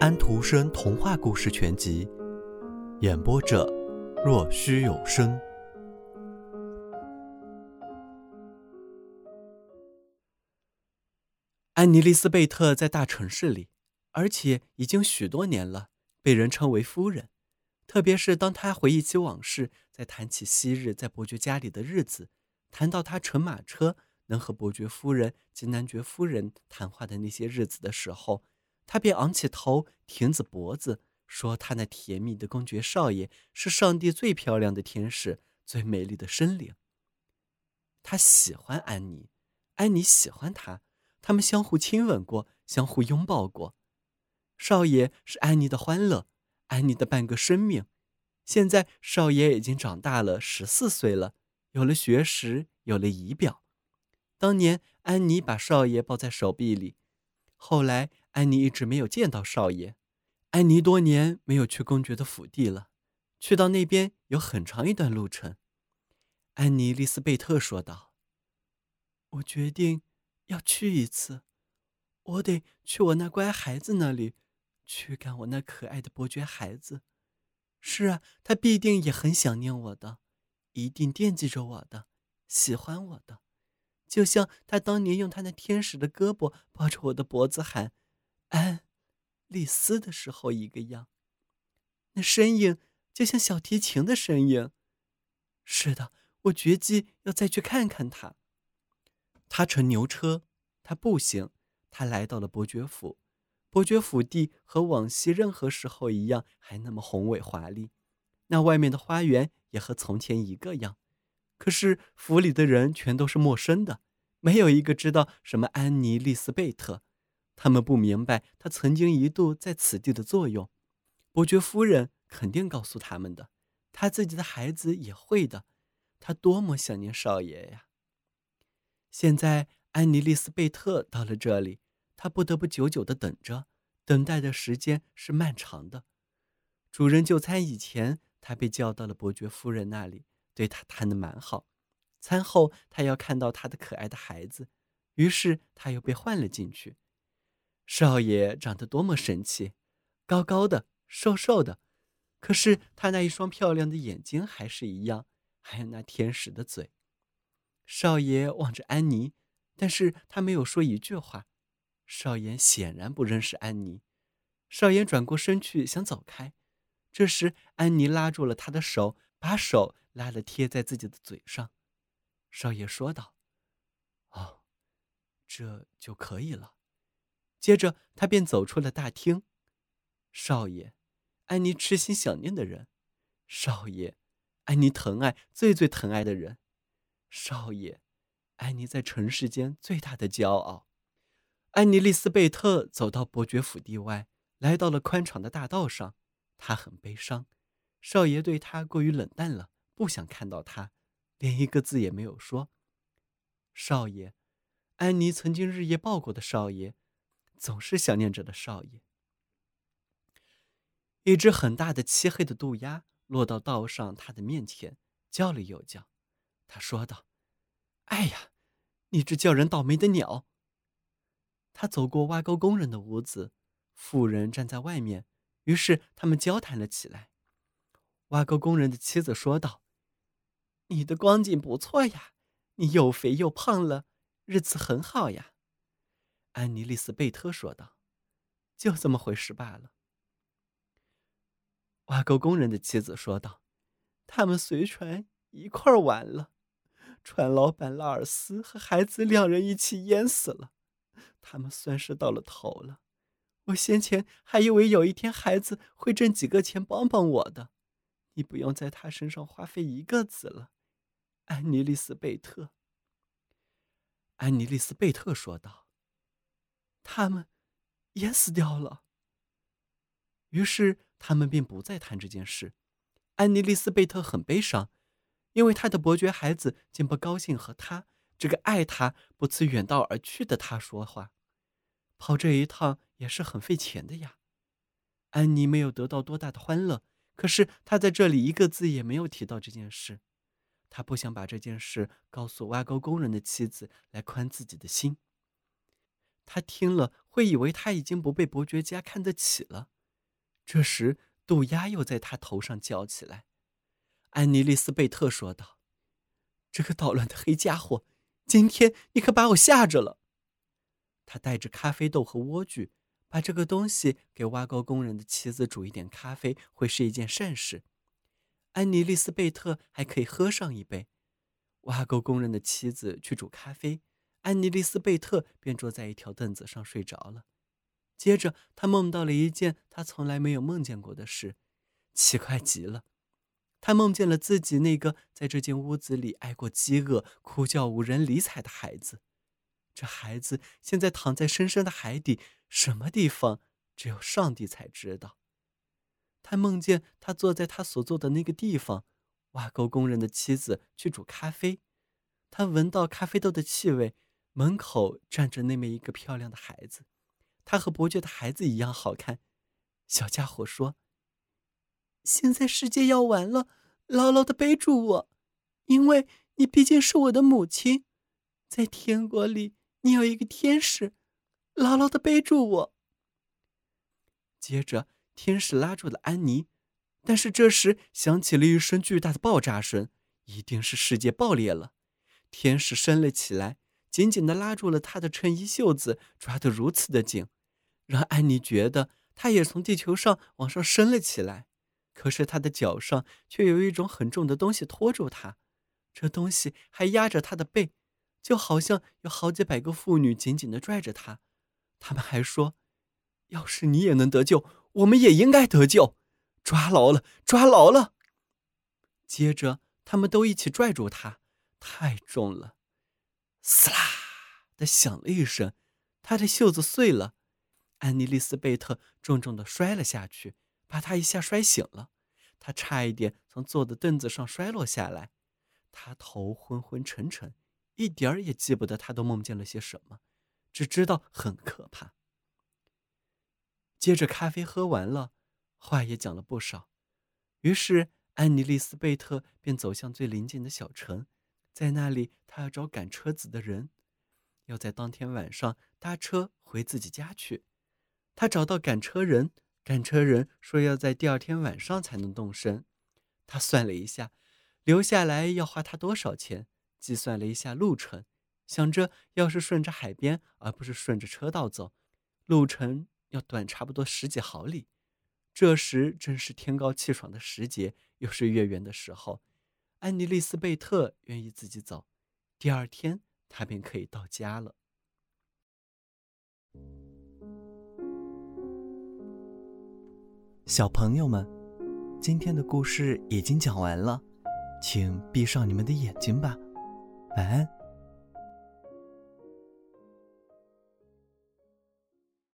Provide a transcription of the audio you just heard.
安徒生童话故事全集，演播者：若虚有声。安妮·丽斯贝特在大城市里，而且已经许多年了，被人称为夫人。特别是当她回忆起往事，在谈起昔日在伯爵家里的日子，谈到他乘马车能和伯爵夫人及男爵夫人谈话的那些日子的时候。他便昂起头，挺直脖子，说：“他那甜蜜的公爵少爷是上帝最漂亮的天使，最美丽的生灵。他喜欢安妮，安妮喜欢他，他们相互亲吻过，相互拥抱过。少爷是安妮的欢乐，安妮的半个生命。现在少爷已经长大了，十四岁了，有了学识，有了仪表。当年安妮把少爷抱在手臂里，后来。”安妮一直没有见到少爷。安妮多年没有去公爵的府邸了，去到那边有很长一段路程。安妮·丽斯贝特说道：“我决定要去一次，我得去我那乖孩子那里，去赶我那可爱的伯爵孩子。是啊，他必定也很想念我的，一定惦记着我的，喜欢我的，就像他当年用他那天使的胳膊抱着我的脖子喊。”安，丽丝的时候一个样，那声音就像小提琴的声音。是的，我决计要再去看看他。他乘牛车，他步行，他来到了伯爵府。伯爵府地和往昔任何时候一样，还那么宏伟华丽。那外面的花园也和从前一个样。可是府里的人全都是陌生的，没有一个知道什么安妮·丽丝贝特。他们不明白他曾经一度在此地的作用。伯爵夫人肯定告诉他们的，他自己的孩子也会的。他多么想念少爷呀！现在安妮·丽丝贝特到了这里，他不得不久久的等着，等待的时间是漫长的。主人就餐以前，他被叫到了伯爵夫人那里，对他谈的蛮好。餐后，他要看到他的可爱的孩子，于是他又被换了进去。少爷长得多么神气，高高的，瘦瘦的，可是他那一双漂亮的眼睛还是一样，还有那天使的嘴。少爷望着安妮，但是他没有说一句话。少爷显然不认识安妮。少爷转过身去想走开，这时安妮拉住了他的手，把手拉了贴在自己的嘴上。少爷说道：“哦，这就可以了。”接着，他便走出了大厅。少爷，安妮痴心想念的人；少爷，安妮疼爱最最疼爱的人；少爷，安妮在尘世间最大的骄傲。安妮·丽斯贝特走到伯爵府地外，来到了宽敞的大道上。她很悲伤，少爷对她过于冷淡了，不想看到她，连一个字也没有说。少爷，安妮曾经日夜抱过的少爷。总是想念着的少爷。一只很大的漆黑的渡鸦落到道上他的面前，叫了又叫。他说道：“哎呀，你这叫人倒霉的鸟！”他走过挖沟工人的屋子，妇人站在外面，于是他们交谈了起来。挖沟工人的妻子说道：“你的光景不错呀，你又肥又胖了，日子很好呀。”安妮·丽斯贝特说道：“就这么回事罢了。”挖沟工人的妻子说道：“他们随船一块儿完了，船老板拉尔斯和孩子两人一起淹死了，他们算是到了头了。我先前还以为有一天孩子会挣几个钱帮帮我的，你不用在他身上花费一个子了。”安妮·丽斯贝特。安妮·丽斯贝特说道。他们淹死掉了。于是他们便不再谈这件事。安妮·丽斯贝特很悲伤，因为她的伯爵孩子竟不高兴和他这个爱他不辞远道而去的他说话。跑这一趟也是很费钱的呀。安妮没有得到多大的欢乐，可是她在这里一个字也没有提到这件事。她不想把这件事告诉挖沟工人的妻子，来宽自己的心。他听了，会以为他已经不被伯爵家看得起了。这时，渡鸦又在他头上叫起来。安妮丽丝贝特说道：“这个捣乱的黑家伙，今天你可把我吓着了。”他带着咖啡豆和莴苣，把这个东西给挖沟工人的妻子煮一点咖啡，会是一件善事。安妮丽丝贝特还可以喝上一杯。挖沟工人的妻子去煮咖啡，安妮丽丝贝特便坐在一条凳子上睡着了。接着，他梦到了一件他从来没有梦见过的事，奇怪极了。他梦见了自己那个在这间屋子里挨过饥饿、哭叫无人理睬的孩子。这孩子现在躺在深深的海底，什么地方只有上帝才知道。他梦见他坐在他所坐的那个地方，挖沟工人的妻子去煮咖啡。他闻到咖啡豆的气味，门口站着那么一个漂亮的孩子，他和伯爵的孩子一样好看。小家伙说。现在世界要完了，牢牢的背住我，因为你毕竟是我的母亲，在天国里你有一个天使，牢牢的背住我。接着，天使拉住了安妮，但是这时响起了一声巨大的爆炸声，一定是世界爆裂了。天使升了起来，紧紧的拉住了他的衬衣袖子，抓得如此的紧，让安妮觉得他也从地球上往上升了起来。可是他的脚上却有一种很重的东西拖住他，这东西还压着他的背，就好像有好几百个妇女紧紧的拽着他。他们还说：“要是你也能得救，我们也应该得救。”抓牢了，抓牢了！接着，他们都一起拽住他，太重了，撕啦的响了一声，他的袖子碎了，安妮丽丝贝特重重的摔了下去。把他一下摔醒了，他差一点从坐的凳子上摔落下来。他头昏昏沉沉，一点儿也记不得他都梦见了些什么，只知道很可怕。接着咖啡喝完了，话也讲了不少，于是安妮丽丝贝特便走向最临近的小城，在那里他要找赶车子的人，要在当天晚上搭车回自己家去。他找到赶车人。赶车人说要在第二天晚上才能动身，他算了一下，留下来要花他多少钱，计算了一下路程，想着要是顺着海边而不是顺着车道走，路程要短差不多十几毫里。这时正是天高气爽的时节，又是月圆的时候，安妮丽丝贝特愿意自己走，第二天她便可以到家了。小朋友们，今天的故事已经讲完了，请闭上你们的眼睛吧，晚安。